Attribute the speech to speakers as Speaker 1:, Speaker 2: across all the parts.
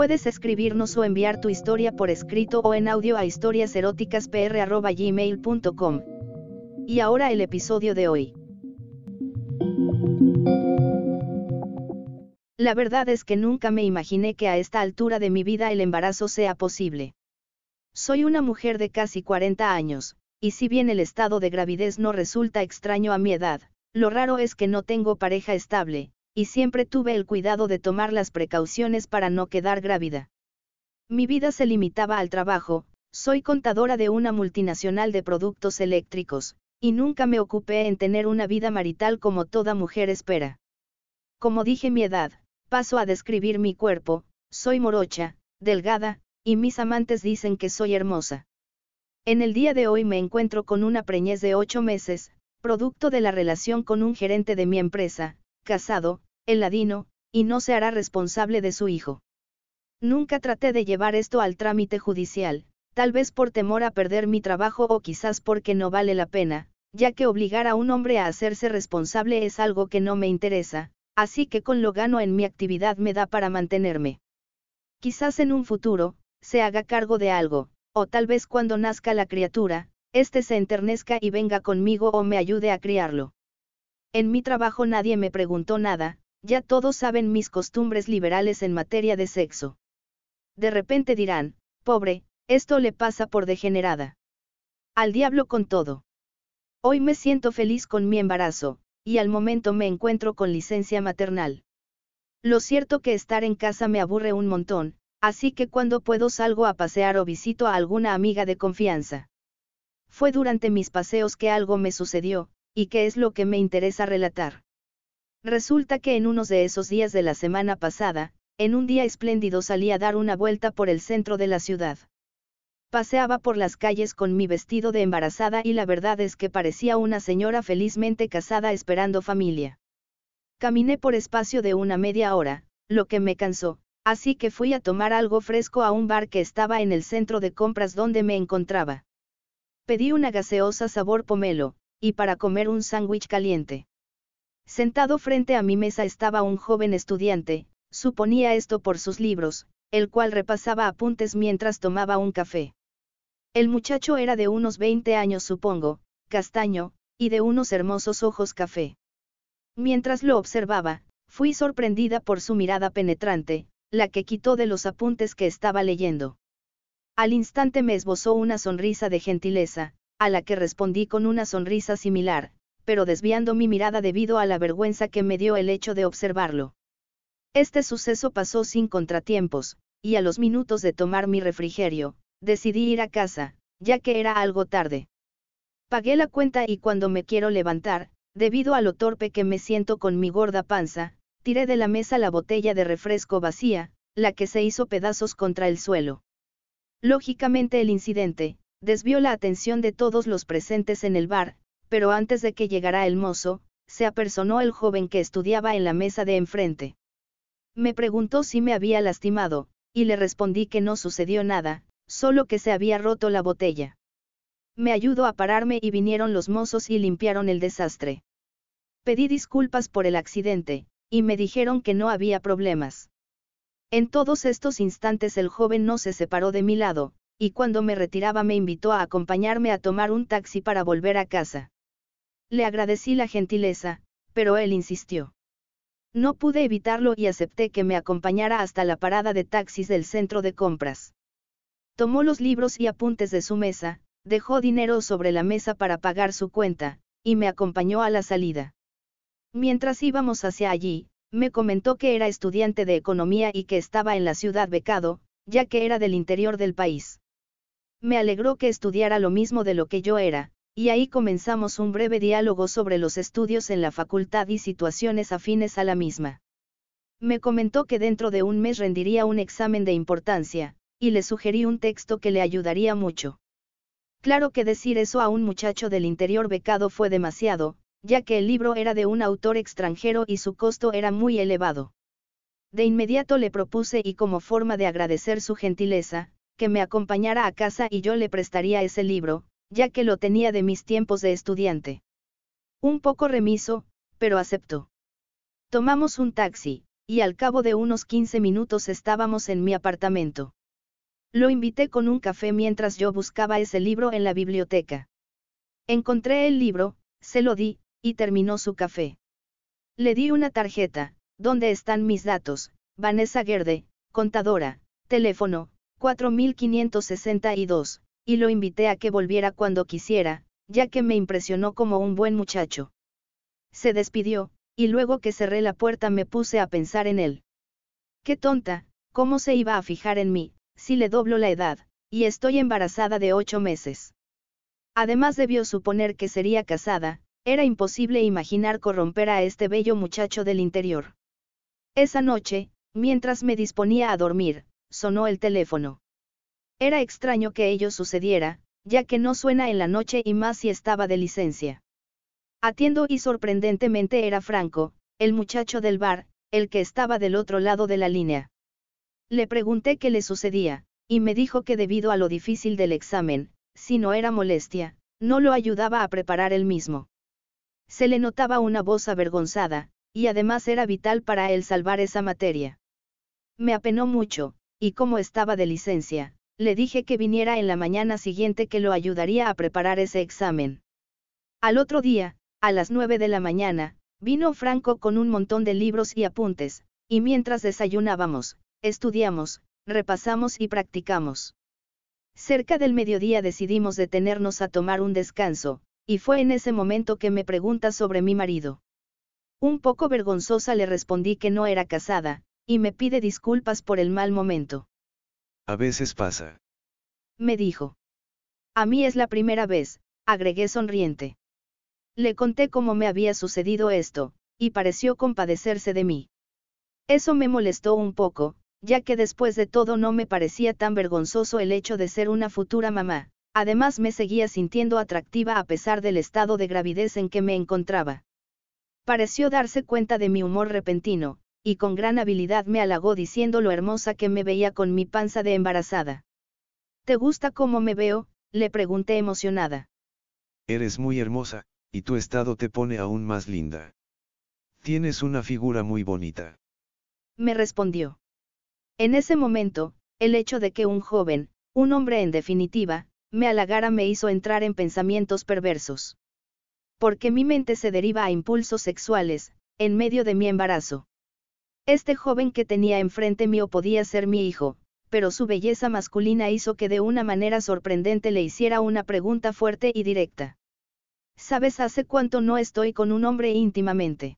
Speaker 1: Puedes escribirnos o enviar tu historia por escrito o en audio a historiaseroticaspr.gmail.com. Y ahora el episodio de hoy. La verdad es que nunca me imaginé que a esta altura de mi vida el embarazo sea posible. Soy una mujer de casi 40 años, y si bien el estado de gravidez no resulta extraño a mi edad, lo raro es que no tengo pareja estable, y siempre tuve el cuidado de tomar las precauciones para no quedar grávida. Mi vida se limitaba al trabajo, soy contadora de una multinacional de productos eléctricos, y nunca me ocupé en tener una vida marital como toda mujer espera. Como dije mi edad, paso a describir mi cuerpo, soy morocha, delgada, y mis amantes dicen que soy hermosa. En el día de hoy me encuentro con una preñez de ocho meses, producto de la relación con un gerente de mi empresa, casado, el ladino, y no se hará responsable de su hijo. Nunca traté de llevar esto al trámite judicial, tal vez por temor a perder mi trabajo o quizás porque no vale la pena, ya que obligar a un hombre a hacerse responsable es algo que no me interesa, así que con lo gano en mi actividad me da para mantenerme. Quizás en un futuro, se haga cargo de algo, o tal vez cuando nazca la criatura, éste se enternezca y venga conmigo o me ayude a criarlo. En mi trabajo nadie me preguntó nada, ya todos saben mis costumbres liberales en materia de sexo. De repente dirán, pobre, esto le pasa por degenerada. Al diablo con todo. Hoy me siento feliz con mi embarazo, y al momento me encuentro con licencia maternal. Lo cierto que estar en casa me aburre un montón, así que cuando puedo salgo a pasear o visito a alguna amiga de confianza. Fue durante mis paseos que algo me sucedió, ¿Y qué es lo que me interesa relatar? Resulta que en unos de esos días de la semana pasada, en un día espléndido salí a dar una vuelta por el centro de la ciudad. Paseaba por las calles con mi vestido de embarazada y la verdad es que parecía una señora felizmente casada esperando familia. Caminé por espacio de una media hora, lo que me cansó, así que fui a tomar algo fresco a un bar que estaba en el centro de compras donde me encontraba. Pedí una gaseosa sabor pomelo, y para comer un sándwich caliente. Sentado frente a mi mesa estaba un joven estudiante, suponía esto por sus libros, el cual repasaba apuntes mientras tomaba un café. El muchacho era de unos 20 años supongo, castaño, y de unos hermosos ojos café. Mientras lo observaba, fui sorprendida por su mirada penetrante, la que quitó de los apuntes que estaba leyendo. Al instante me esbozó una sonrisa de gentileza, a la que respondí con una sonrisa similar, pero desviando mi mirada debido a la vergüenza que me dio el hecho de observarlo. Este suceso pasó sin contratiempos, y a los minutos de tomar mi refrigerio, decidí ir a casa, ya que era algo tarde. Pagué la cuenta y cuando me quiero levantar, debido a lo torpe que me siento con mi gorda panza, tiré de la mesa la botella de refresco vacía, la que se hizo pedazos contra el suelo. Lógicamente el incidente, desvió la atención de todos los presentes en el bar, pero antes de que llegara el mozo, se apersonó el joven que estudiaba en la mesa de enfrente. Me preguntó si me había lastimado, y le respondí que no sucedió nada, solo que se había roto la botella. Me ayudó a pararme y vinieron los mozos y limpiaron el desastre. Pedí disculpas por el accidente, y me dijeron que no había problemas. En todos estos instantes el joven no se separó de mi lado, y cuando me retiraba me invitó a acompañarme a tomar un taxi para volver a casa. Le agradecí la gentileza, pero él insistió. No pude evitarlo y acepté que me acompañara hasta la parada de taxis del centro de compras. Tomó los libros y apuntes de su mesa, dejó dinero sobre la mesa para pagar su cuenta, y me acompañó a la salida. Mientras íbamos hacia allí, me comentó que era estudiante de economía y que estaba en la ciudad becado, ya que era del interior del país. Me alegró que estudiara lo mismo de lo que yo era, y ahí comenzamos un breve diálogo sobre los estudios en la facultad y situaciones afines a la misma. Me comentó que dentro de un mes rendiría un examen de importancia, y le sugerí un texto que le ayudaría mucho. Claro que decir eso a un muchacho del interior becado fue demasiado, ya que el libro era de un autor extranjero y su costo era muy elevado. De inmediato le propuse y como forma de agradecer su gentileza, que me acompañara a casa y yo le prestaría ese libro, ya que lo tenía de mis tiempos de estudiante. Un poco remiso, pero aceptó. Tomamos un taxi, y al cabo de unos 15 minutos estábamos en mi apartamento. Lo invité con un café mientras yo buscaba ese libro en la biblioteca. Encontré el libro, se lo di, y terminó su café. Le di una tarjeta, ¿dónde están mis datos? Vanessa Gerde, contadora, teléfono, 4562, y lo invité a que volviera cuando quisiera, ya que me impresionó como un buen muchacho. Se despidió, y luego que cerré la puerta me puse a pensar en él. Qué tonta, ¿cómo se iba a fijar en mí, si le doblo la edad, y estoy embarazada de ocho meses? Además debió suponer que sería casada, era imposible imaginar corromper a este bello muchacho del interior. Esa noche, mientras me disponía a dormir, sonó el teléfono. Era extraño que ello sucediera, ya que no suena en la noche y más si estaba de licencia. Atiendo y sorprendentemente era Franco, el muchacho del bar, el que estaba del otro lado de la línea. Le pregunté qué le sucedía, y me dijo que debido a lo difícil del examen, si no era molestia, no lo ayudaba a preparar él mismo. Se le notaba una voz avergonzada, y además era vital para él salvar esa materia. Me apenó mucho, y como estaba de licencia, le dije que viniera en la mañana siguiente que lo ayudaría a preparar ese examen. Al otro día, a las nueve de la mañana, vino Franco con un montón de libros y apuntes, y mientras desayunábamos, estudiamos, repasamos y practicamos. Cerca del mediodía decidimos detenernos a tomar un descanso, y fue en ese momento que me pregunta sobre mi marido. Un poco vergonzosa le respondí que no era casada, y me pide disculpas por el mal momento.
Speaker 2: A veces pasa.
Speaker 1: Me dijo. A mí es la primera vez, agregué sonriente. Le conté cómo me había sucedido esto, y pareció compadecerse de mí. Eso me molestó un poco, ya que después de todo no me parecía tan vergonzoso el hecho de ser una futura mamá, Además me seguía sintiendo atractiva a pesar del estado de gravidez en que me encontraba. Pareció darse cuenta de mi humor repentino, y con gran habilidad me halagó diciendo lo hermosa que me veía con mi panza de embarazada. ¿Te gusta cómo me veo? le pregunté emocionada.
Speaker 2: Eres muy hermosa, y tu estado te pone aún más linda. Tienes una figura muy bonita.
Speaker 1: Me respondió. En ese momento, el hecho de que un joven, un hombre en definitiva, me halagara me hizo entrar en pensamientos perversos. Porque mi mente se deriva a impulsos sexuales, en medio de mi embarazo. Este joven que tenía enfrente mío podía ser mi hijo, pero su belleza masculina hizo que de una manera sorprendente le hiciera una pregunta fuerte y directa. ¿Sabes hace cuánto no estoy con un hombre íntimamente?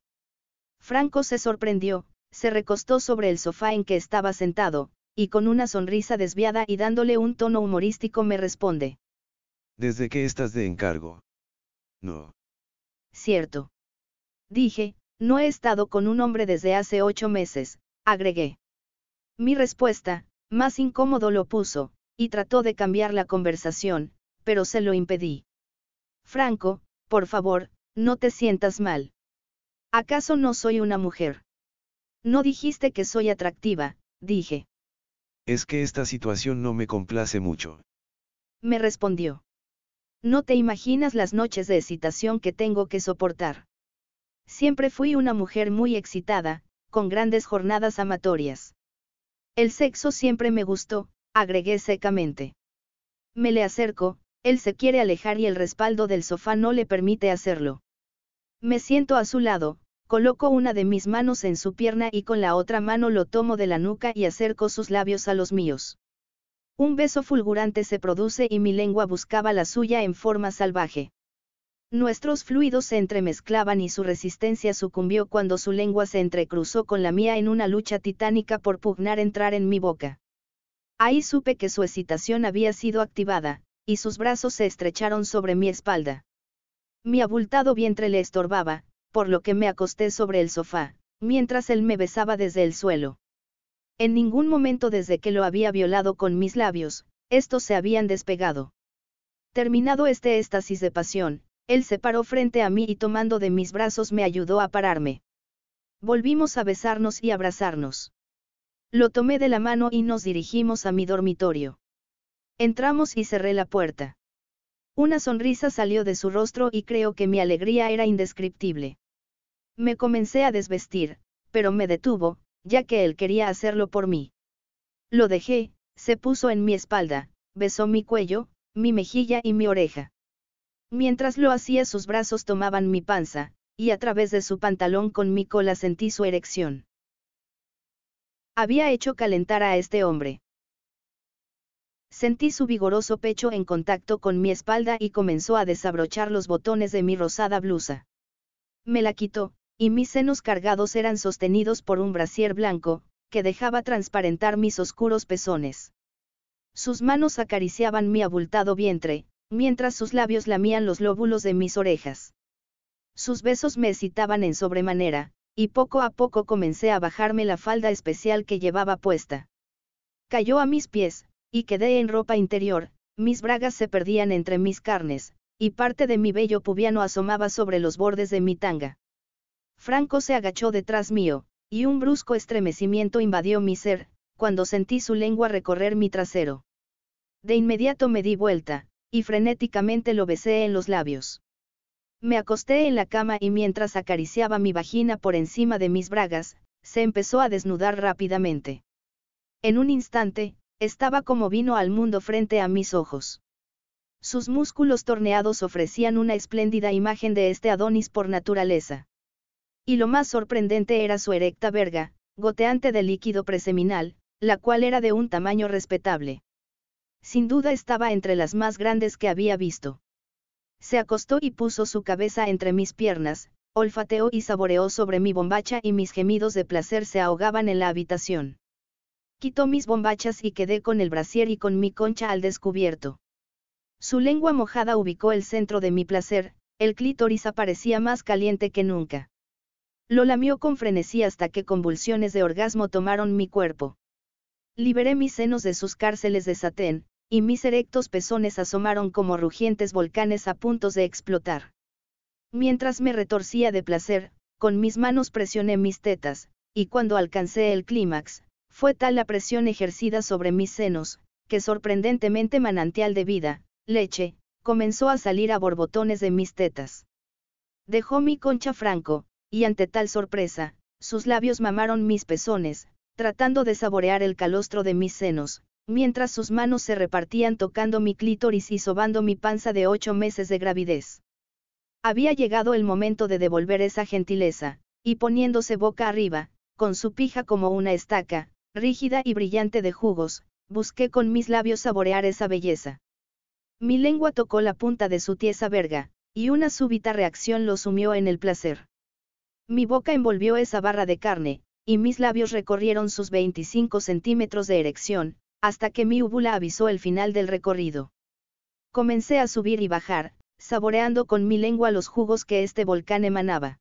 Speaker 1: Franco se sorprendió, se recostó sobre el sofá en que estaba sentado, y con una sonrisa desviada y dándole un tono humorístico me responde.
Speaker 2: ¿Desde qué estás de encargo? No.
Speaker 1: Cierto. Dije, no he estado con un hombre desde hace ocho meses, agregué. Mi respuesta, más incómodo lo puso, y trató de cambiar la conversación, pero se lo impedí. Franco, por favor, no te sientas mal. ¿Acaso no soy una mujer? No dijiste que soy atractiva, dije.
Speaker 2: Es que esta situación no me complace mucho.
Speaker 1: Me respondió. No te imaginas las noches de excitación que tengo que soportar. Siempre fui una mujer muy excitada, con grandes jornadas amatorias. El sexo siempre me gustó, agregué secamente. Me le acerco, él se quiere alejar y el respaldo del sofá no le permite hacerlo. Me siento a su lado, Coloco una de mis manos en su pierna y con la otra mano lo tomo de la nuca y acerco sus labios a los míos. Un beso fulgurante se produce y mi lengua buscaba la suya en forma salvaje. Nuestros fluidos se entremezclaban y su resistencia sucumbió cuando su lengua se entrecruzó con la mía en una lucha titánica por pugnar entrar en mi boca. Ahí supe que su excitación había sido activada, y sus brazos se estrecharon sobre mi espalda. Mi abultado vientre le estorbaba, por lo que me acosté sobre el sofá, mientras él me besaba desde el suelo. En ningún momento desde que lo había violado con mis labios, estos se habían despegado. Terminado este éxtasis de pasión, él se paró frente a mí y tomando de mis brazos me ayudó a pararme. Volvimos a besarnos y abrazarnos. Lo tomé de la mano y nos dirigimos a mi dormitorio. Entramos y cerré la puerta. Una sonrisa salió de su rostro y creo que mi alegría era indescriptible. Me comencé a desvestir, pero me detuvo, ya que él quería hacerlo por mí. Lo dejé, se puso en mi espalda, besó mi cuello, mi mejilla y mi oreja. Mientras lo hacía sus brazos tomaban mi panza, y a través de su pantalón con mi cola sentí su erección. Había hecho calentar a este hombre. Sentí su vigoroso pecho en contacto con mi espalda y comenzó a desabrochar los botones de mi rosada blusa. Me la quitó, y mis senos cargados eran sostenidos por un brasier blanco, que dejaba transparentar mis oscuros pezones. Sus manos acariciaban mi abultado vientre, mientras sus labios lamían los lóbulos de mis orejas. Sus besos me excitaban en sobremanera, y poco a poco comencé a bajarme la falda especial que llevaba puesta. Cayó a mis pies, y quedé en ropa interior, mis bragas se perdían entre mis carnes, y parte de mi vello pubiano asomaba sobre los bordes de mi tanga. Franco se agachó detrás mío, y un brusco estremecimiento invadió mi ser, cuando sentí su lengua recorrer mi trasero. De inmediato me di vuelta, y frenéticamente lo besé en los labios. Me acosté en la cama y mientras acariciaba mi vagina por encima de mis bragas, se empezó a desnudar rápidamente. En un instante, estaba como vino al mundo frente a mis ojos. Sus músculos torneados ofrecían una espléndida imagen de este Adonis por naturaleza. Y lo más sorprendente era su erecta verga, goteante de líquido preseminal, la cual era de un tamaño respetable. Sin duda estaba entre las más grandes que había visto. Se acostó y puso su cabeza entre mis piernas, olfateó y saboreó sobre mi bombacha y mis gemidos de placer se ahogaban en la habitación. Quitó mis bombachas y quedé con el brasier y con mi concha al descubierto. Su lengua mojada ubicó el centro de mi placer, el clítoris aparecía más caliente que nunca. Lo lamió con frenesí hasta que convulsiones de orgasmo tomaron mi cuerpo. Liberé mis senos de sus cárceles de satén, y mis erectos pezones asomaron como rugientes volcanes a puntos de explotar. Mientras me retorcía de placer, con mis manos presioné mis tetas, y cuando alcancé el clímax, fue tal la presión ejercida sobre mis senos, que sorprendentemente manantial de vida, leche, comenzó a salir a borbotones de mis tetas. Dejó mi concha franco, y ante tal sorpresa, sus labios mamaron mis pezones, tratando de saborear el calostro de mis senos, mientras sus manos se repartían tocando mi clítoris y sobando mi panza de ocho meses de gravidez. Había llegado el momento de devolver esa gentileza, y poniéndose boca arriba, con su pija como una estaca, rígida y brillante de jugos, busqué con mis labios saborear esa belleza. Mi lengua tocó la punta de su tiesa verga, y una súbita reacción lo sumió en el placer. Mi boca envolvió esa barra de carne, y mis labios recorrieron sus 25 centímetros de erección, hasta que mi úvula avisó el final del recorrido. Comencé a subir y bajar, saboreando con mi lengua los jugos que este volcán emanaba.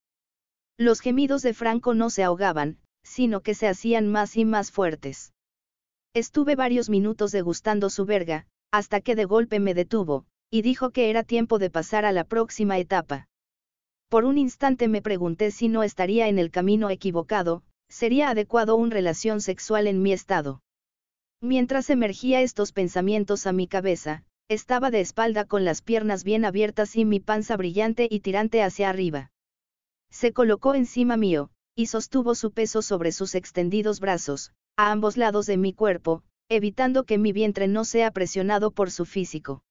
Speaker 1: Los gemidos de Franco no se ahogaban, sino que se hacían más y más fuertes. Estuve varios minutos degustando su verga, hasta que de golpe me detuvo, y dijo que era tiempo de pasar a la próxima etapa. Por un instante me pregunté si no estaría en el camino equivocado, sería adecuado una relación sexual en mi estado. Mientras emergía estos pensamientos a mi cabeza, estaba de espalda con las piernas bien abiertas y mi panza brillante y tirante hacia arriba. Se colocó encima mío, y sostuvo su peso sobre sus extendidos brazos, a ambos lados de mi cuerpo, evitando que mi vientre no sea presionado por su físico.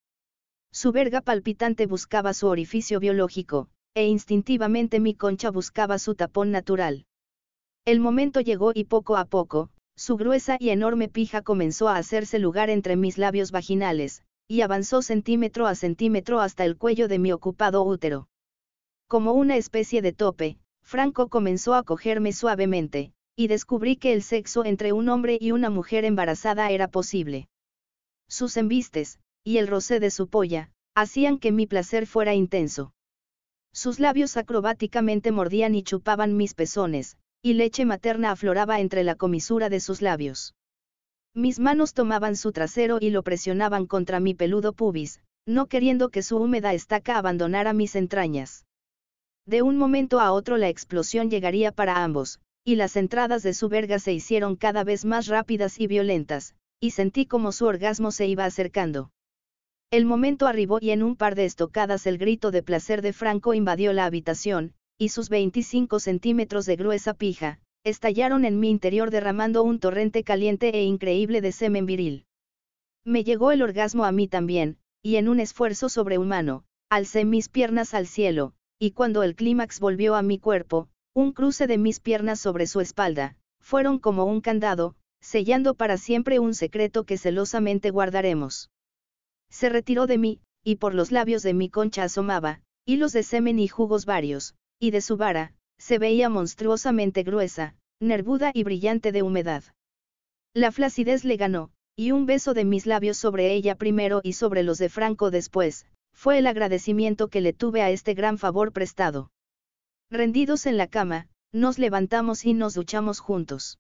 Speaker 1: Su verga palpitante buscaba su orificio biológico, e instintivamente mi concha buscaba su tapón natural. El momento llegó y poco a poco, su gruesa y enorme pija comenzó a hacerse lugar entre mis labios vaginales, y avanzó centímetro a centímetro hasta el cuello de mi ocupado útero. Como una especie de tope, Franco comenzó a cogerme suavemente, y descubrí que el sexo entre un hombre y una mujer embarazada era posible. Sus embistes, y el roce de su polla, hacían que mi placer fuera intenso. Sus labios acrobáticamente mordían y chupaban mis pezones, y leche materna afloraba entre la comisura de sus labios. Mis manos tomaban su trasero y lo presionaban contra mi peludo pubis, no queriendo que su húmeda estaca abandonara mis entrañas. De un momento a otro la explosión llegaría para ambos, y las entradas de su verga se hicieron cada vez más rápidas y violentas, y sentí como su orgasmo se iba acercando. El momento arribó y en un par de estocadas el grito de placer de Franco invadió la habitación, y sus 25 centímetros de gruesa pija, estallaron en mi interior derramando un torrente caliente e increíble de semen viril. Me llegó el orgasmo a mí también, y en un esfuerzo sobrehumano, alcé mis piernas al cielo, y cuando el clímax volvió a mi cuerpo, un cruce de mis piernas sobre su espalda, fueron como un candado, sellando para siempre un secreto que celosamente guardaremos. Se retiró de mí, y por los labios de mi concha asomaba, hilos de semen y jugos varios, y de su vara, se veía monstruosamente gruesa, nervuda y brillante de humedad. La flacidez le ganó, y un beso de mis labios sobre ella primero y sobre los de Franco después, fue el agradecimiento que le tuve a este gran favor prestado. Rendidos en la cama, nos levantamos y nos duchamos juntos.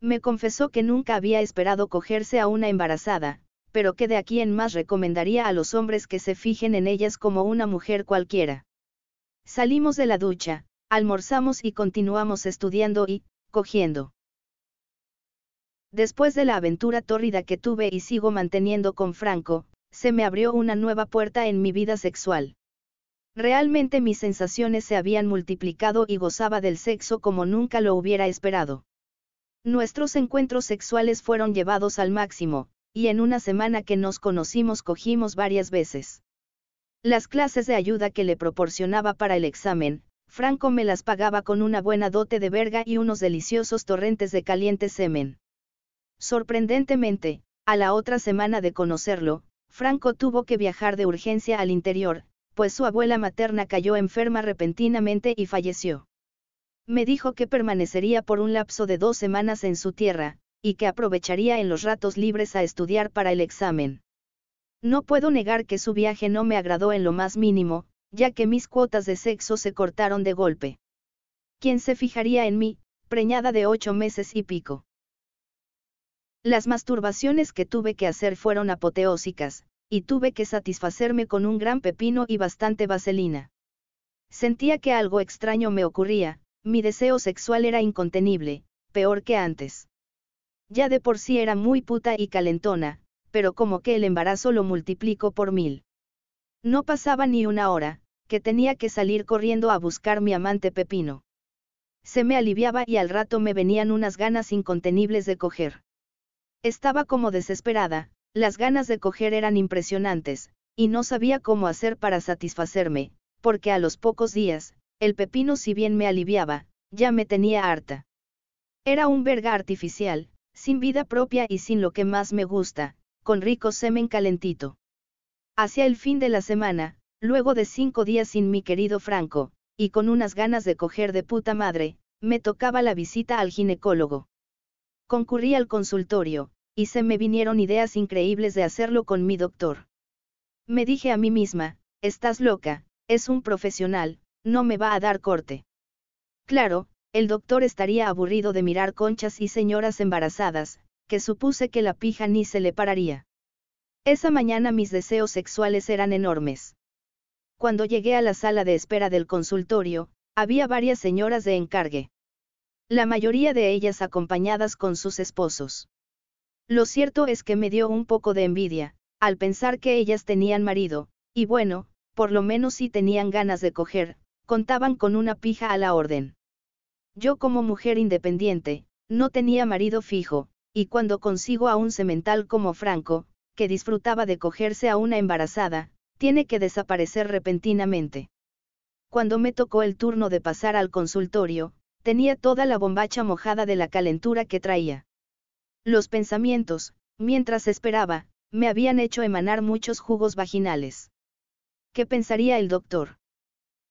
Speaker 1: Me confesó que nunca había esperado cogerse a una embarazada, pero que de aquí en más recomendaría a los hombres que se fijen en ellas como una mujer cualquiera. Salimos de la ducha, almorzamos y continuamos estudiando y, cogiendo. Después de la aventura tórrida que tuve y sigo manteniendo con Franco, se me abrió una nueva puerta en mi vida sexual. Realmente mis sensaciones se habían multiplicado y gozaba del sexo como nunca lo hubiera esperado. Nuestros encuentros sexuales fueron llevados al máximo, y en una semana que nos conocimos cogimos varias veces. Las clases de ayuda que le proporcionaba para el examen, Franco me las pagaba con una buena dote de verga y unos deliciosos torrentes de caliente semen. Sorprendentemente, a la otra semana de conocerlo, Franco tuvo que viajar de urgencia al interior, pues su abuela materna cayó enferma repentinamente y falleció. Me dijo que permanecería por un lapso de dos semanas en su tierra, y que aprovecharía en los ratos libres a estudiar para el examen. No puedo negar que su viaje no me agradó en lo más mínimo, ya que mis cuotas de sexo se cortaron de golpe. ¿Quién se fijaría en mí, preñada de ocho meses y pico? Las masturbaciones que tuve que hacer fueron apoteósicas, y tuve que satisfacerme con un gran pepino y bastante vaselina. Sentía que algo extraño me ocurría, mi deseo sexual era incontenible, peor que antes. Ya de por sí era muy puta y calentona, pero como que el embarazo lo multiplicó por mil. No pasaba ni una hora, que tenía que salir corriendo a buscar mi amante pepino. Se me aliviaba y al rato me venían unas ganas incontenibles de coger. Estaba como desesperada, las ganas de coger eran impresionantes, y no sabía cómo hacer para satisfacerme, porque a los pocos días, el pepino si bien me aliviaba, ya me tenía harta. Era un verga artificial, sin vida propia y sin lo que más me gusta, con rico semen calentito. Hacia el fin de la semana, luego de cinco días sin mi querido Franco, y con unas ganas de coger de puta madre, me tocaba la visita al ginecólogo. Concurrí al consultorio, y se me vinieron ideas increíbles de hacerlo con mi doctor. Me dije a mí misma, estás loca, es un profesional, no me va a dar corte. Claro, el doctor estaría aburrido de mirar conchas y señoras embarazadas, que supuse que la pija ni se le pararía. Esa mañana mis deseos sexuales eran enormes. Cuando llegué a la sala de espera del consultorio, había varias señoras de encargue la mayoría de ellas acompañadas con sus esposos. Lo cierto es que me dio un poco de envidia, al pensar que ellas tenían marido, y bueno, por lo menos si tenían ganas de coger, contaban con una pija a la orden. Yo como mujer independiente, no tenía marido fijo, y cuando consigo a un semental como Franco, que disfrutaba de cogerse a una embarazada, tiene que desaparecer repentinamente. Cuando me tocó el turno de pasar al consultorio, tenía toda la bombacha mojada de la calentura que traía. Los pensamientos, mientras esperaba, me habían hecho emanar muchos jugos vaginales. ¿Qué pensaría el doctor?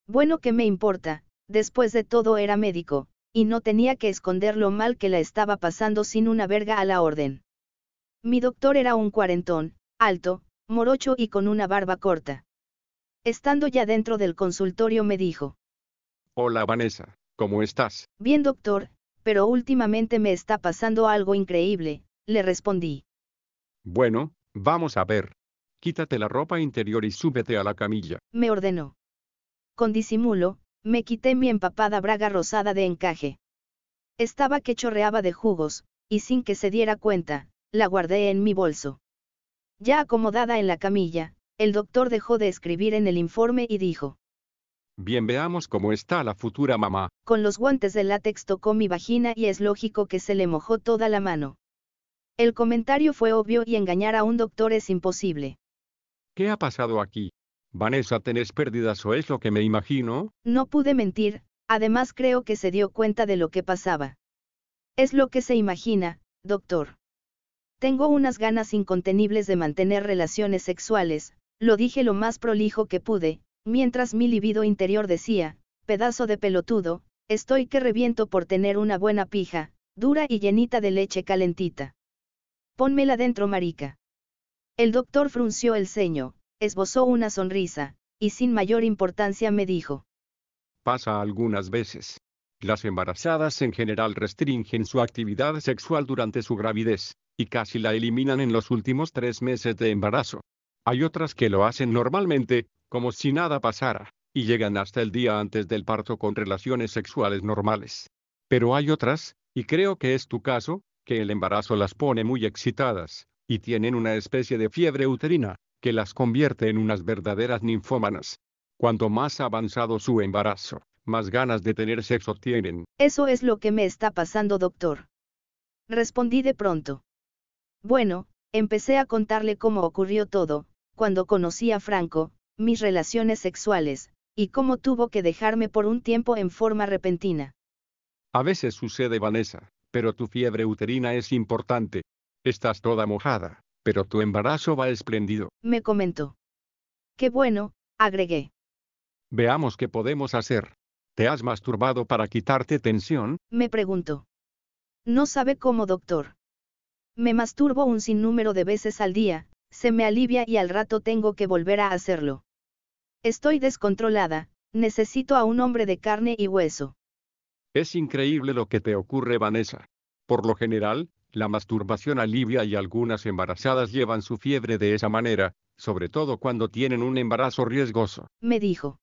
Speaker 1: Bueno, ¿qué me importa? Después de todo era médico, y no tenía que esconder lo mal que la estaba pasando sin una verga a la orden. Mi doctor era un cuarentón, alto, morocho y con una barba corta. Estando ya dentro del consultorio me dijo.
Speaker 3: Hola Vanessa. ¿Cómo estás?
Speaker 1: Bien, doctor, pero últimamente me está pasando algo increíble, le respondí.
Speaker 3: Bueno, vamos a ver. quítate la ropa interior y súbete a la camilla.
Speaker 1: Me ordenó. Con disimulo, me quité mi empapada braga rosada de encaje. Estaba que chorreaba de jugos, y sin que se diera cuenta, la guardé en mi bolso. Ya acomodada en la camilla, el doctor dejó de escribir en el informe y dijo.
Speaker 3: Bien, veamos cómo está la futura mamá.
Speaker 1: Con los guantes de látex tocó mi vagina y es lógico que se le mojó toda la mano. El comentario fue obvio y engañar a un doctor es imposible.
Speaker 3: ¿Qué ha pasado aquí? Vanessa, ¿tenés pérdidas o es lo que me imagino?
Speaker 1: No pude mentir, además creo que se dio cuenta de lo que pasaba. Es lo que se imagina, doctor. Tengo unas ganas incontenibles de mantener relaciones sexuales, lo dije lo más prolijo que pude, mientras mi libido interior decía, pedazo de pelotudo, estoy que reviento por tener una buena pija, dura y llenita de leche calentita. Pónmela dentro, marica. El doctor frunció el ceño, esbozó una sonrisa, y sin mayor importancia me dijo.
Speaker 3: Pasa algunas veces. Las embarazadas en general restringen su actividad sexual durante su gravidez, y casi la eliminan en los últimos tres meses de embarazo. Hay otras que lo hacen normalmente, como si nada pasara, y llegan hasta el día antes del parto con relaciones sexuales normales. Pero hay otras, y creo que es tu caso, que el embarazo las pone muy excitadas, y tienen una especie de fiebre uterina, que las convierte en unas verdaderas ninfómanas. Cuanto más avanzado su embarazo, más ganas de tener sexo tienen.
Speaker 1: Eso es lo que me está pasando, doctor. Respondí de pronto. Bueno, empecé a contarle cómo ocurrió todo, cuando conocí a Franco, mis relaciones sexuales, y cómo tuvo que dejarme por un tiempo en forma repentina.
Speaker 3: A veces sucede, Vanessa, pero tu fiebre uterina es importante. Estás toda mojada, pero tu embarazo va espléndido.
Speaker 1: Me comentó. Qué bueno, agregué.
Speaker 3: Veamos qué podemos hacer. ¿Te has masturbado para quitarte tensión?
Speaker 1: Me preguntó. No sabe cómo, doctor. Me masturbo un sinnúmero de veces al día, se me alivia y al rato tengo que volver a hacerlo. Estoy descontrolada, necesito a un hombre de carne y hueso.
Speaker 3: Es increíble lo que te ocurre, Vanessa. Por lo general, la masturbación alivia y algunas embarazadas llevan su fiebre de esa manera, sobre todo cuando tienen un embarazo riesgoso.
Speaker 1: Me dijo.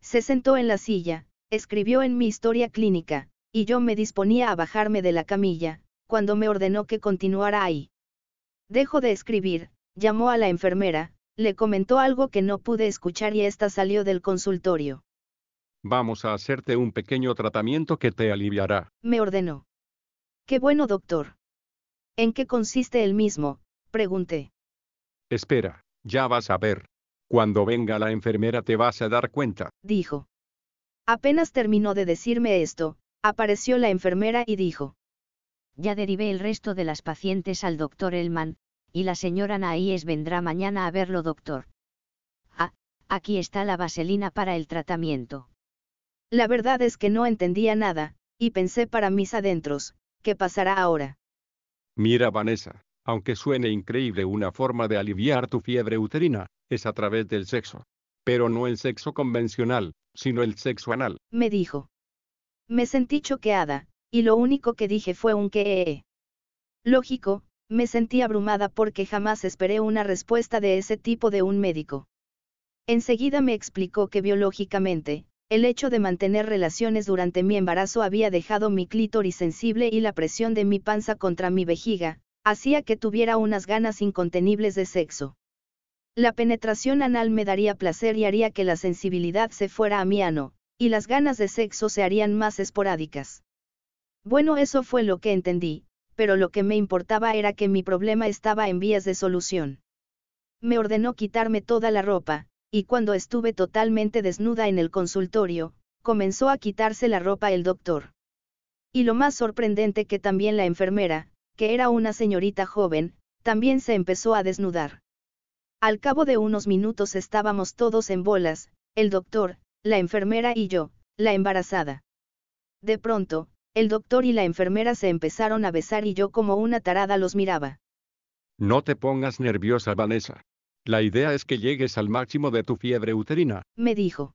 Speaker 1: Se sentó en la silla, escribió en mi historia clínica, y yo me disponía a bajarme de la camilla, cuando me ordenó que continuara ahí. Dejo de escribir, llamó a la enfermera, le comentó algo que no pude escuchar y ésta salió del consultorio.
Speaker 3: Vamos a hacerte un pequeño tratamiento que te aliviará.
Speaker 1: Me ordenó. Qué bueno, doctor. ¿En qué consiste el mismo? pregunté.
Speaker 3: Espera, ya vas a ver. Cuando venga la enfermera te vas a dar cuenta.
Speaker 1: Dijo. Apenas terminó de decirme esto, apareció la enfermera y dijo.
Speaker 4: Ya derivé el resto de las pacientes al doctor Elman, y la señora Naíes vendrá mañana a verlo, doctor. Ah, aquí está la vaselina para el tratamiento.
Speaker 1: La verdad es que no entendía nada, y pensé para mis adentros, ¿qué pasará ahora?
Speaker 3: Mira, Vanessa, aunque suene increíble una forma de aliviar tu fiebre uterina, es a través del sexo. Pero no el sexo convencional, sino el sexo anal.
Speaker 1: Me dijo. Me sentí choqueada, y lo único que dije fue un que. Lógico, me sentí abrumada porque jamás esperé una respuesta de ese tipo de un médico. Enseguida me explicó que biológicamente, el hecho de mantener relaciones durante mi embarazo había dejado mi clítoris sensible y la presión de mi panza contra mi vejiga, hacía que tuviera unas ganas incontenibles de sexo. La penetración anal me daría placer y haría que la sensibilidad se fuera a mi ano, y las ganas de sexo se harían más esporádicas. Bueno, eso fue lo que entendí, pero lo que me importaba era que mi problema estaba en vías de solución. Me ordenó quitarme toda la ropa, y cuando estuve totalmente desnuda en el consultorio, comenzó a quitarse la ropa el doctor. Y lo más sorprendente que también la enfermera, que era una señorita joven, también se empezó a desnudar. Al cabo de unos minutos estábamos todos en bolas, el doctor, la enfermera y yo, la embarazada. De pronto, el doctor y la enfermera se empezaron a besar y yo como una tarada los miraba.
Speaker 3: No te pongas nerviosa, Vanessa. La idea es que llegues al máximo de tu fiebre uterina.
Speaker 1: Me dijo.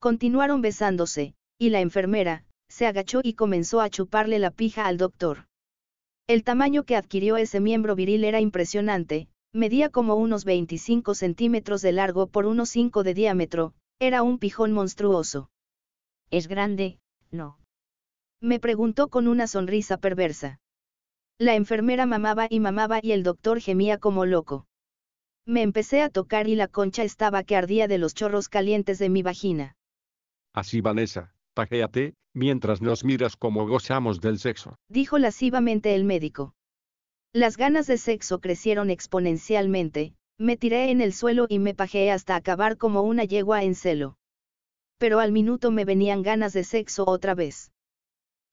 Speaker 1: Continuaron besándose, y la enfermera, se agachó y comenzó a chuparle la pija al doctor. El tamaño que adquirió ese miembro viril era impresionante, medía como unos 25 centímetros de largo por unos 5 de diámetro, era un pijón monstruoso.
Speaker 4: Es grande, ¿no?
Speaker 1: Me preguntó con una sonrisa perversa. La enfermera mamaba y mamaba y el doctor gemía como loco. Me empecé a tocar y la concha estaba que ardía de los chorros calientes de mi vagina.
Speaker 3: Así Vanessa, pajéate, mientras nos miras como gozamos del sexo.
Speaker 1: Dijo lascivamente el médico. Las ganas de sexo crecieron exponencialmente, me tiré en el suelo y me pajeé hasta acabar como una yegua en celo. Pero al minuto me venían ganas de sexo otra vez.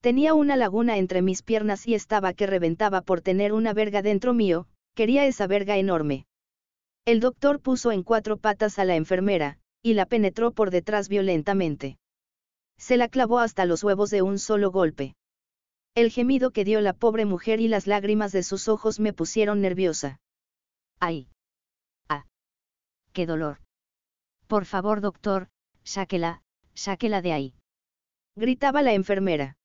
Speaker 1: Tenía una laguna entre mis piernas y estaba que reventaba por tener una verga dentro mío, quería esa verga enorme. El doctor puso en cuatro patas a la enfermera, y la penetró por detrás violentamente. Se la clavó hasta los huevos de un solo golpe. El gemido que dio la pobre mujer y las lágrimas de sus ojos me pusieron nerviosa.
Speaker 4: ¡Ay! ¡Ah! ¡Qué dolor! Por favor, doctor, sáquela, sáquela de ahí.
Speaker 1: Gritaba la enfermera.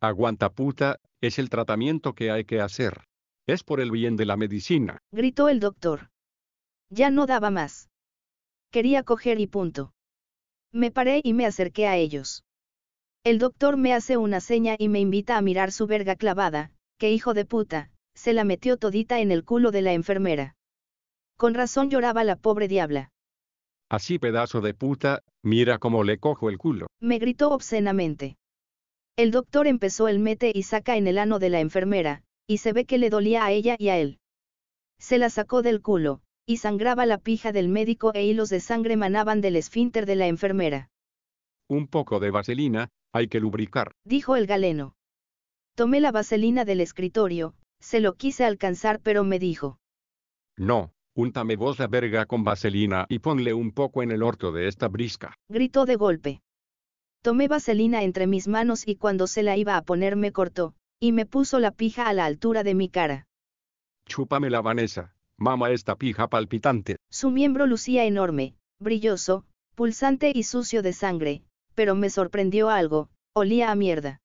Speaker 3: Aguanta puta, es el tratamiento que hay que hacer. Es por el bien de la medicina.
Speaker 1: Gritó el doctor. Ya no daba más. Quería coger y punto. Me paré y me acerqué a ellos. El doctor me hace una seña y me invita a mirar su verga clavada, que hijo de puta, se la metió todita en el culo de la enfermera. Con razón lloraba la pobre diabla.
Speaker 3: Así pedazo de puta, mira cómo le cojo el culo.
Speaker 1: Me gritó obscenamente. El doctor empezó el mete y saca en el ano de la enfermera, y se ve que le dolía a ella y a él. Se la sacó del culo, y sangraba la pija del médico e hilos de sangre manaban del esfínter de la enfermera.
Speaker 3: Un poco de vaselina, hay que lubricar.
Speaker 1: Dijo el galeno. Tomé la vaselina del escritorio, se lo quise alcanzar pero me dijo.
Speaker 3: No, úntame vos la verga con vaselina y ponle un poco en el orto de esta brisca.
Speaker 1: Gritó de golpe. Tomé vaselina entre mis manos y cuando se la iba a poner me cortó, y me puso la pija a la altura de mi cara.
Speaker 3: Chúpame la Vanessa, mama esta pija palpitante.
Speaker 1: Su miembro lucía enorme, brilloso, pulsante y sucio de sangre, pero me sorprendió algo, olía a mierda.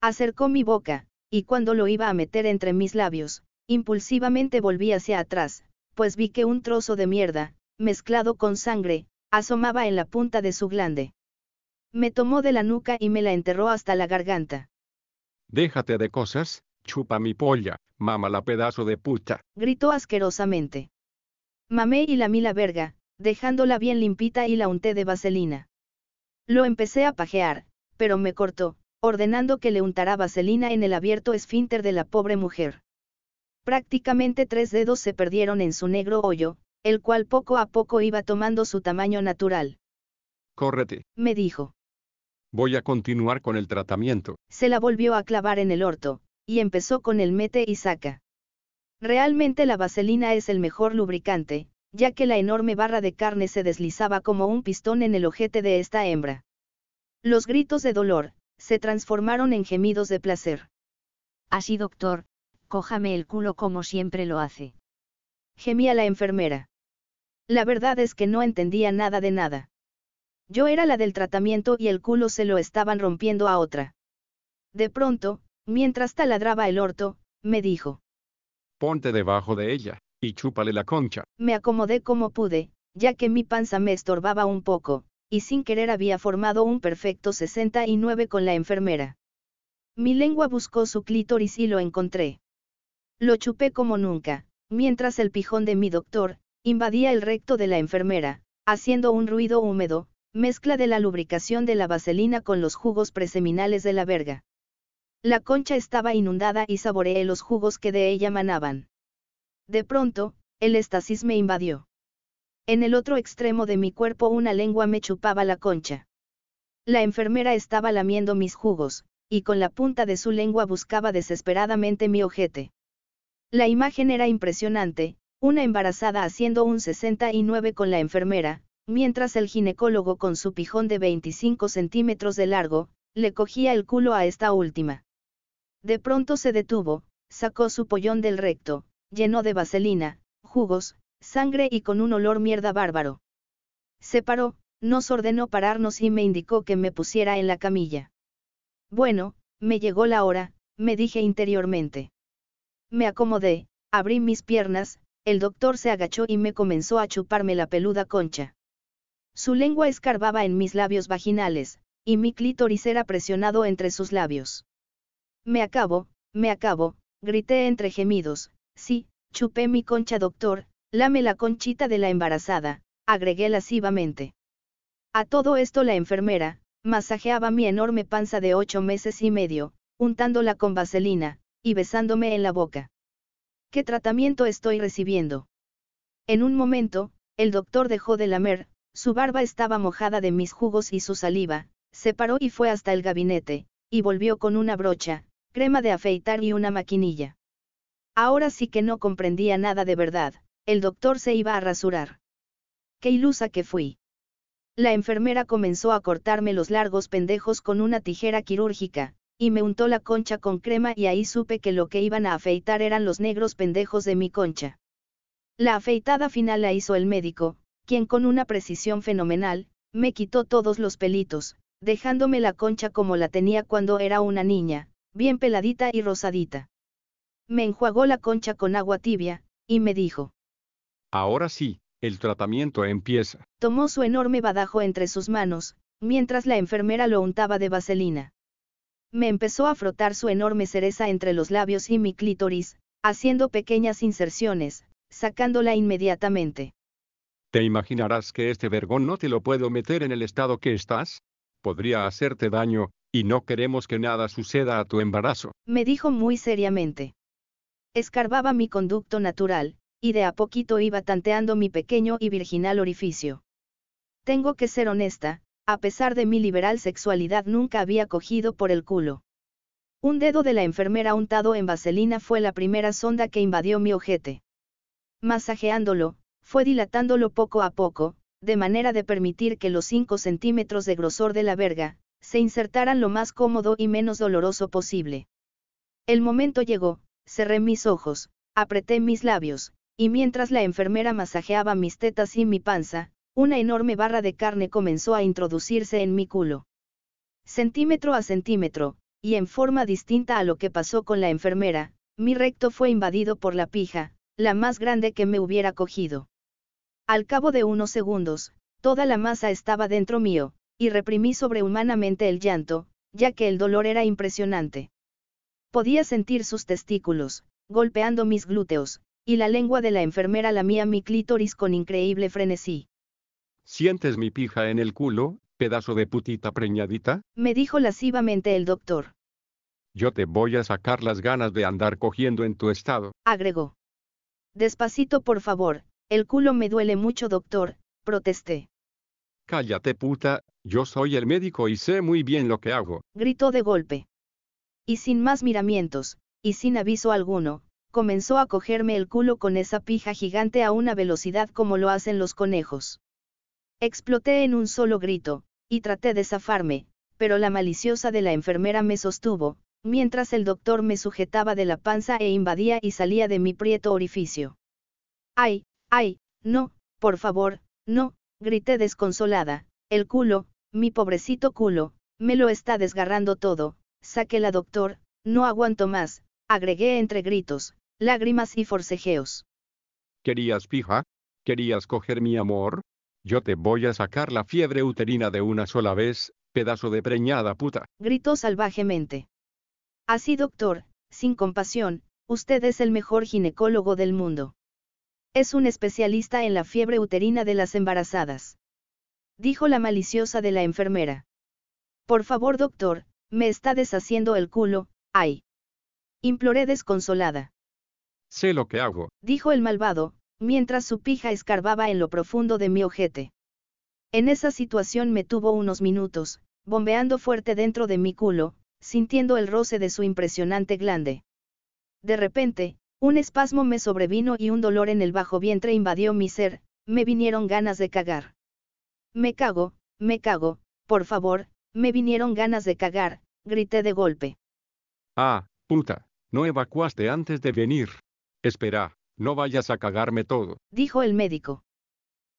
Speaker 1: Acercó mi boca, y cuando lo iba a meter entre mis labios, impulsivamente volví hacia atrás, pues vi que un trozo de mierda, mezclado con sangre, asomaba en la punta de su glande. Me tomó de la nuca y me la enterró hasta la garganta.
Speaker 3: Déjate de cosas, chupa mi polla, mama la pedazo de puta.
Speaker 1: Gritó asquerosamente. Mamé y lamí la verga, dejándola bien limpita y la unté de vaselina. Lo empecé a pajear, pero me cortó, ordenando que le untara vaselina en el abierto esfínter de la pobre mujer. Prácticamente tres dedos se perdieron en su negro hoyo, el cual poco a poco iba tomando su tamaño natural.
Speaker 3: Córrete.
Speaker 1: Me dijo.
Speaker 3: Voy a continuar con el tratamiento.
Speaker 1: Se la volvió a clavar en el orto, y empezó con el mete y saca. Realmente la vaselina es el mejor lubricante, ya que la enorme barra de carne se deslizaba como un pistón en el ojete de esta hembra. Los gritos de dolor, se transformaron en gemidos de placer.
Speaker 4: Así doctor, cójame el culo como siempre lo hace.
Speaker 1: Gemía la enfermera. La verdad es que no entendía nada de nada. Yo era la del tratamiento y el culo se lo estaban rompiendo a otra. De pronto, mientras taladraba el orto, me dijo.
Speaker 3: Ponte debajo de ella y chúpale la concha.
Speaker 1: Me acomodé como pude, ya que mi panza me estorbaba un poco, y sin querer había formado un perfecto 69 con la enfermera. Mi lengua buscó su clítoris y lo encontré. Lo chupé como nunca, mientras el pijón de mi doctor, invadía el recto de la enfermera, haciendo un ruido húmedo, mezcla de la lubricación de la vaselina con los jugos preseminales de la verga. La concha estaba inundada y saboreé los jugos que de ella manaban. De pronto, el éxtasis me invadió. En el otro extremo de mi cuerpo una lengua me chupaba la concha. La enfermera estaba lamiendo mis jugos, y con la punta de su lengua buscaba desesperadamente mi ojete. La imagen era impresionante, una embarazada haciendo un 69 con la enfermera, mientras el ginecólogo con su pijón de 25 centímetros de largo, le cogía el culo a esta última. De pronto se detuvo, sacó su pollón del recto, llenó de vaselina, jugos, sangre y con un olor mierda bárbaro. Se paró, nos ordenó pararnos y me indicó que me pusiera en la camilla. Bueno, me llegó la hora, me dije interiormente. Me acomodé, abrí mis piernas, el doctor se agachó y me comenzó a chuparme la peluda concha. Su lengua escarbaba en mis labios vaginales, y mi clítoris era presionado entre sus labios. Me acabo, me acabo, grité entre gemidos, sí, chupé mi concha doctor, lame la conchita de la embarazada, agregué lascivamente. A todo esto la enfermera, masajeaba mi enorme panza de ocho meses y medio, untándola con vaselina, y besándome en la boca. ¿Qué tratamiento estoy recibiendo? En un momento, el doctor dejó de lamer, su barba estaba mojada de mis jugos y su saliva, se paró y fue hasta el gabinete, y volvió con una brocha, crema de afeitar y una maquinilla. Ahora sí que no comprendía nada de verdad, el doctor se iba a rasurar. Qué ilusa que fui. La enfermera comenzó a cortarme los largos pendejos con una tijera quirúrgica, y me untó la concha con crema y ahí supe que lo que iban a afeitar eran los negros pendejos de mi concha. La afeitada final la hizo el médico, quien con una precisión fenomenal, me quitó todos los pelitos, dejándome la concha como la tenía cuando era una niña, bien peladita y rosadita. Me enjuagó la concha con agua tibia, y me dijo.
Speaker 3: Ahora sí, el tratamiento empieza.
Speaker 1: Tomó su enorme badajo entre sus manos, mientras la enfermera lo untaba de vaselina. Me empezó a frotar su enorme cereza entre los labios y mi clítoris, haciendo pequeñas inserciones, sacándola inmediatamente.
Speaker 3: ¿Te imaginarás que este vergón no te lo puedo meter en el estado que estás? Podría hacerte daño, y no queremos que nada suceda a tu embarazo.
Speaker 1: Me dijo muy seriamente. Escarbaba mi conducto natural, y de a poquito iba tanteando mi pequeño y virginal orificio. Tengo que ser honesta, a pesar de mi liberal sexualidad nunca había cogido por el culo. Un dedo de la enfermera untado en vaselina fue la primera sonda que invadió mi ojete. Masajeándolo, fue dilatándolo poco a poco, de manera de permitir que los 5 centímetros de grosor de la verga, se insertaran lo más cómodo y menos doloroso posible. El momento llegó, cerré mis ojos, apreté mis labios, y mientras la enfermera masajeaba mis tetas y mi panza, una enorme barra de carne comenzó a introducirse en mi culo. Centímetro a centímetro, y en forma distinta a lo que pasó con la enfermera, mi recto fue invadido por la pija, la más grande que me hubiera cogido. Al cabo de unos segundos, toda la masa estaba dentro mío, y reprimí sobrehumanamente el llanto, ya que el dolor era impresionante. Podía sentir sus testículos, golpeando mis glúteos, y la lengua de la enfermera lamía mi clítoris con increíble frenesí.
Speaker 3: ¿Sientes mi pija en el culo, pedazo de putita preñadita?
Speaker 1: Me dijo lascivamente el doctor.
Speaker 3: Yo te voy a sacar las ganas de andar cogiendo en tu estado.
Speaker 1: Agregó. Despacito por favor, el culo me duele mucho doctor, protesté.
Speaker 3: Cállate puta, yo soy el médico y sé muy bien lo que hago.
Speaker 1: Gritó de golpe. Y sin más miramientos, y sin aviso alguno, comenzó a cogerme el culo con esa pija gigante a una velocidad como lo hacen los conejos. Exploté en un solo grito, y traté de zafarme, pero la maliciosa de la enfermera me sostuvo, mientras el doctor me sujetaba de la panza e invadía y salía de mi prieto orificio. ¡Ay, ay, no, por favor, no! Grité desconsolada, el culo, mi pobrecito culo, me lo está desgarrando todo, sáquela doctor, no aguanto más, agregué entre gritos, lágrimas y forcejeos.
Speaker 3: ¿Querías pija? ¿Querías coger mi amor? Yo te voy a sacar la fiebre uterina de una sola vez, pedazo de preñada puta.
Speaker 1: Gritó salvajemente. Así doctor, sin compasión, usted es el mejor ginecólogo del mundo. Es un especialista en la fiebre uterina de las embarazadas. Dijo la maliciosa de la enfermera. Por favor doctor, me está deshaciendo el culo, ay. Imploré desconsolada.
Speaker 3: Sé lo que hago.
Speaker 1: Dijo el malvado, mientras su pija escarbaba en lo profundo de mi ojete. En esa situación me tuvo unos minutos, bombeando fuerte dentro de mi culo, sintiendo el roce de su impresionante glande. De repente, un espasmo me sobrevino y un dolor en el bajo vientre invadió mi ser, me vinieron ganas de cagar. Me cago, me cago, por favor, me vinieron ganas de cagar, grité de golpe.
Speaker 3: Ah, puta, no evacuaste antes de venir. Espera, no vayas a cagarme todo.
Speaker 1: Dijo el médico.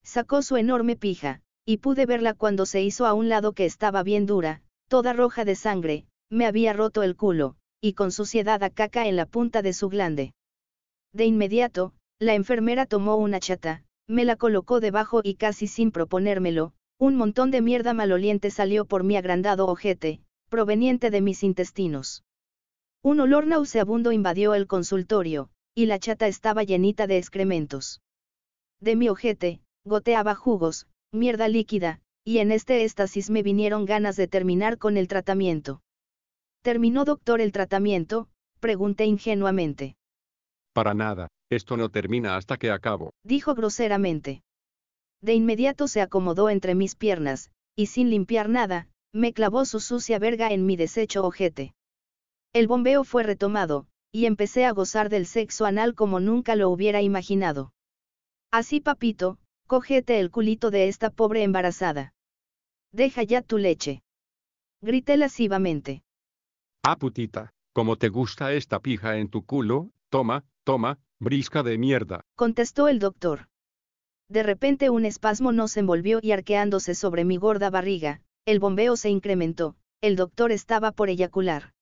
Speaker 1: Sacó su enorme pija, y pude verla cuando se hizo a un lado que estaba bien dura, toda roja de sangre, me había roto el culo, y con suciedad a caca en la punta de su glande. De inmediato, la enfermera tomó una chata, me la colocó debajo y casi sin proponérmelo, un montón de mierda maloliente salió por mi agrandado ojete, proveniente de mis intestinos. Un olor nauseabundo invadió el consultorio, y la chata estaba llenita de excrementos. De mi ojete, goteaba jugos, mierda líquida, y en este éxtasis me vinieron ganas de terminar con el tratamiento. ¿Terminó doctor el tratamiento? Pregunté ingenuamente.
Speaker 3: Para nada, esto no termina hasta que acabo.
Speaker 1: Dijo groseramente. De inmediato se acomodó entre mis piernas, y sin limpiar nada, me clavó su sucia verga en mi deshecho ojete. El bombeo fue retomado, y empecé a gozar del sexo anal como nunca lo hubiera imaginado. Así papito, cógete el culito de esta pobre embarazada. Deja ya tu leche. Grité lascivamente.
Speaker 3: Ah, putita, como te gusta esta pija en tu culo, toma, toma, brisca de mierda.
Speaker 1: Contestó el doctor. De repente un espasmo nos envolvió y arqueándose sobre mi gorda barriga, el bombeo se incrementó, el doctor estaba por eyacular.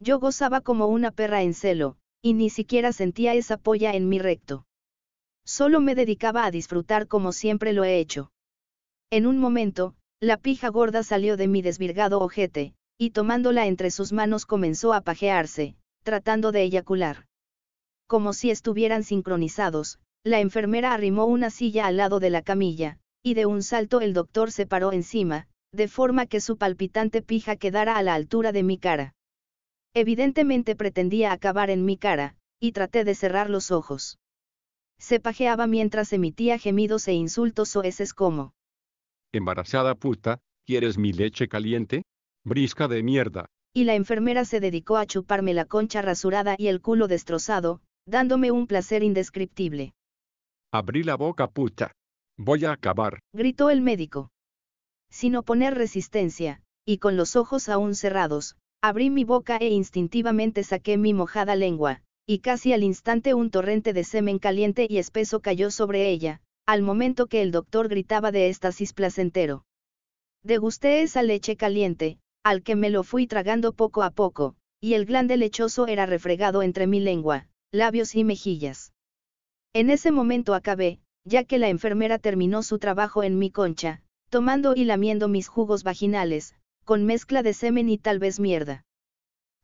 Speaker 1: Yo gozaba como una perra en celo, y ni siquiera sentía esa polla en mi recto. Solo me dedicaba a disfrutar como siempre lo he hecho. En un momento, la pija gorda salió de mi desvirgado ojete, y tomándola entre sus manos comenzó a pajearse, tratando de eyacular. Como si estuvieran sincronizados, la enfermera arrimó una silla al lado de la camilla, y de un salto el doctor se paró encima, de forma que su palpitante pija quedara a la altura de mi cara. Evidentemente pretendía acabar en mi cara, y traté de cerrar los ojos. Se pajeaba mientras emitía gemidos e insultos soeces como.
Speaker 3: Embarazada puta, ¿quieres mi leche caliente? Brisca de mierda.
Speaker 1: Y la enfermera se dedicó a chuparme la concha rasurada y el culo destrozado, dándome un placer indescriptible.
Speaker 3: Abrí la boca puta. Voy a acabar.
Speaker 1: Gritó el médico. Sin oponer resistencia, y con los ojos aún cerrados, abrí mi boca e instintivamente saqué mi mojada lengua, y casi al instante un torrente de semen caliente y espeso cayó sobre ella, al momento que el doctor gritaba de éxtasis placentero. Degusté esa leche caliente, al que me lo fui tragando poco a poco, y el glande lechoso era refregado entre mi lengua, labios y mejillas. En ese momento acabé, ya que la enfermera terminó su trabajo en mi concha, tomando y lamiendo mis jugos vaginales, con mezcla de semen y tal vez mierda.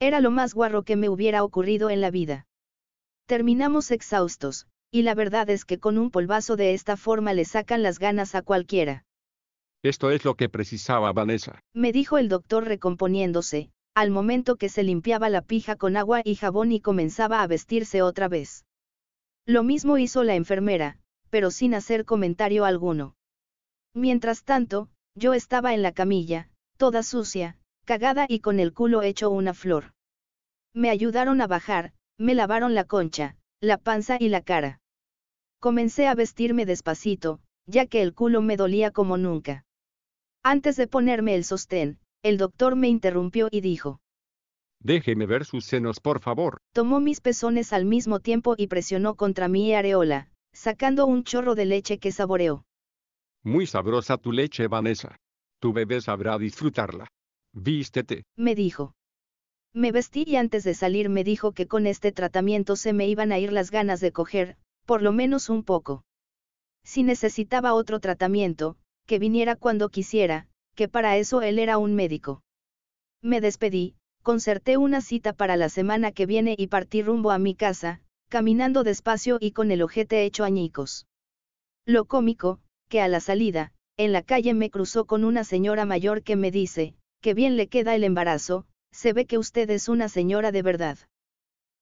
Speaker 1: Era lo más guarro que me hubiera ocurrido en la vida. Terminamos exhaustos, y la verdad es que con un polvazo de esta forma le sacan las ganas a cualquiera.
Speaker 3: Esto es lo que precisaba Vanessa.
Speaker 1: Me dijo el doctor recomponiéndose, al momento que se limpiaba la pija con agua y jabón y comenzaba a vestirse otra vez. Lo mismo hizo la enfermera, pero sin hacer comentario alguno. Mientras tanto, yo estaba en la camilla, toda sucia, cagada y con el culo hecho una flor. Me ayudaron a bajar, me lavaron la concha, la panza y la cara. Comencé a vestirme despacito, ya que el culo me dolía como nunca. Antes de ponerme el sostén, el doctor me interrumpió y dijo.
Speaker 3: Déjeme ver sus senos, por favor.
Speaker 1: Tomó mis pezones al mismo tiempo y presionó contra mi areola, sacando un chorro de leche que saboreó.
Speaker 3: Muy sabrosa tu leche, Vanessa. Tu bebé sabrá disfrutarla. Vístete.
Speaker 1: Me dijo. Me vestí y antes de salir me dijo que con este tratamiento se me iban a ir las ganas de coger, por lo menos un poco. Si necesitaba otro tratamiento, que viniera cuando quisiera, que para eso él era un médico. Me despedí, concerté una cita para la semana que viene y partí rumbo a mi casa, caminando despacio y con el ojete hecho añicos. Lo cómico, que a la salida, en la calle me cruzó con una señora mayor que me dice, que bien le queda el embarazo, se ve que usted es una señora de verdad.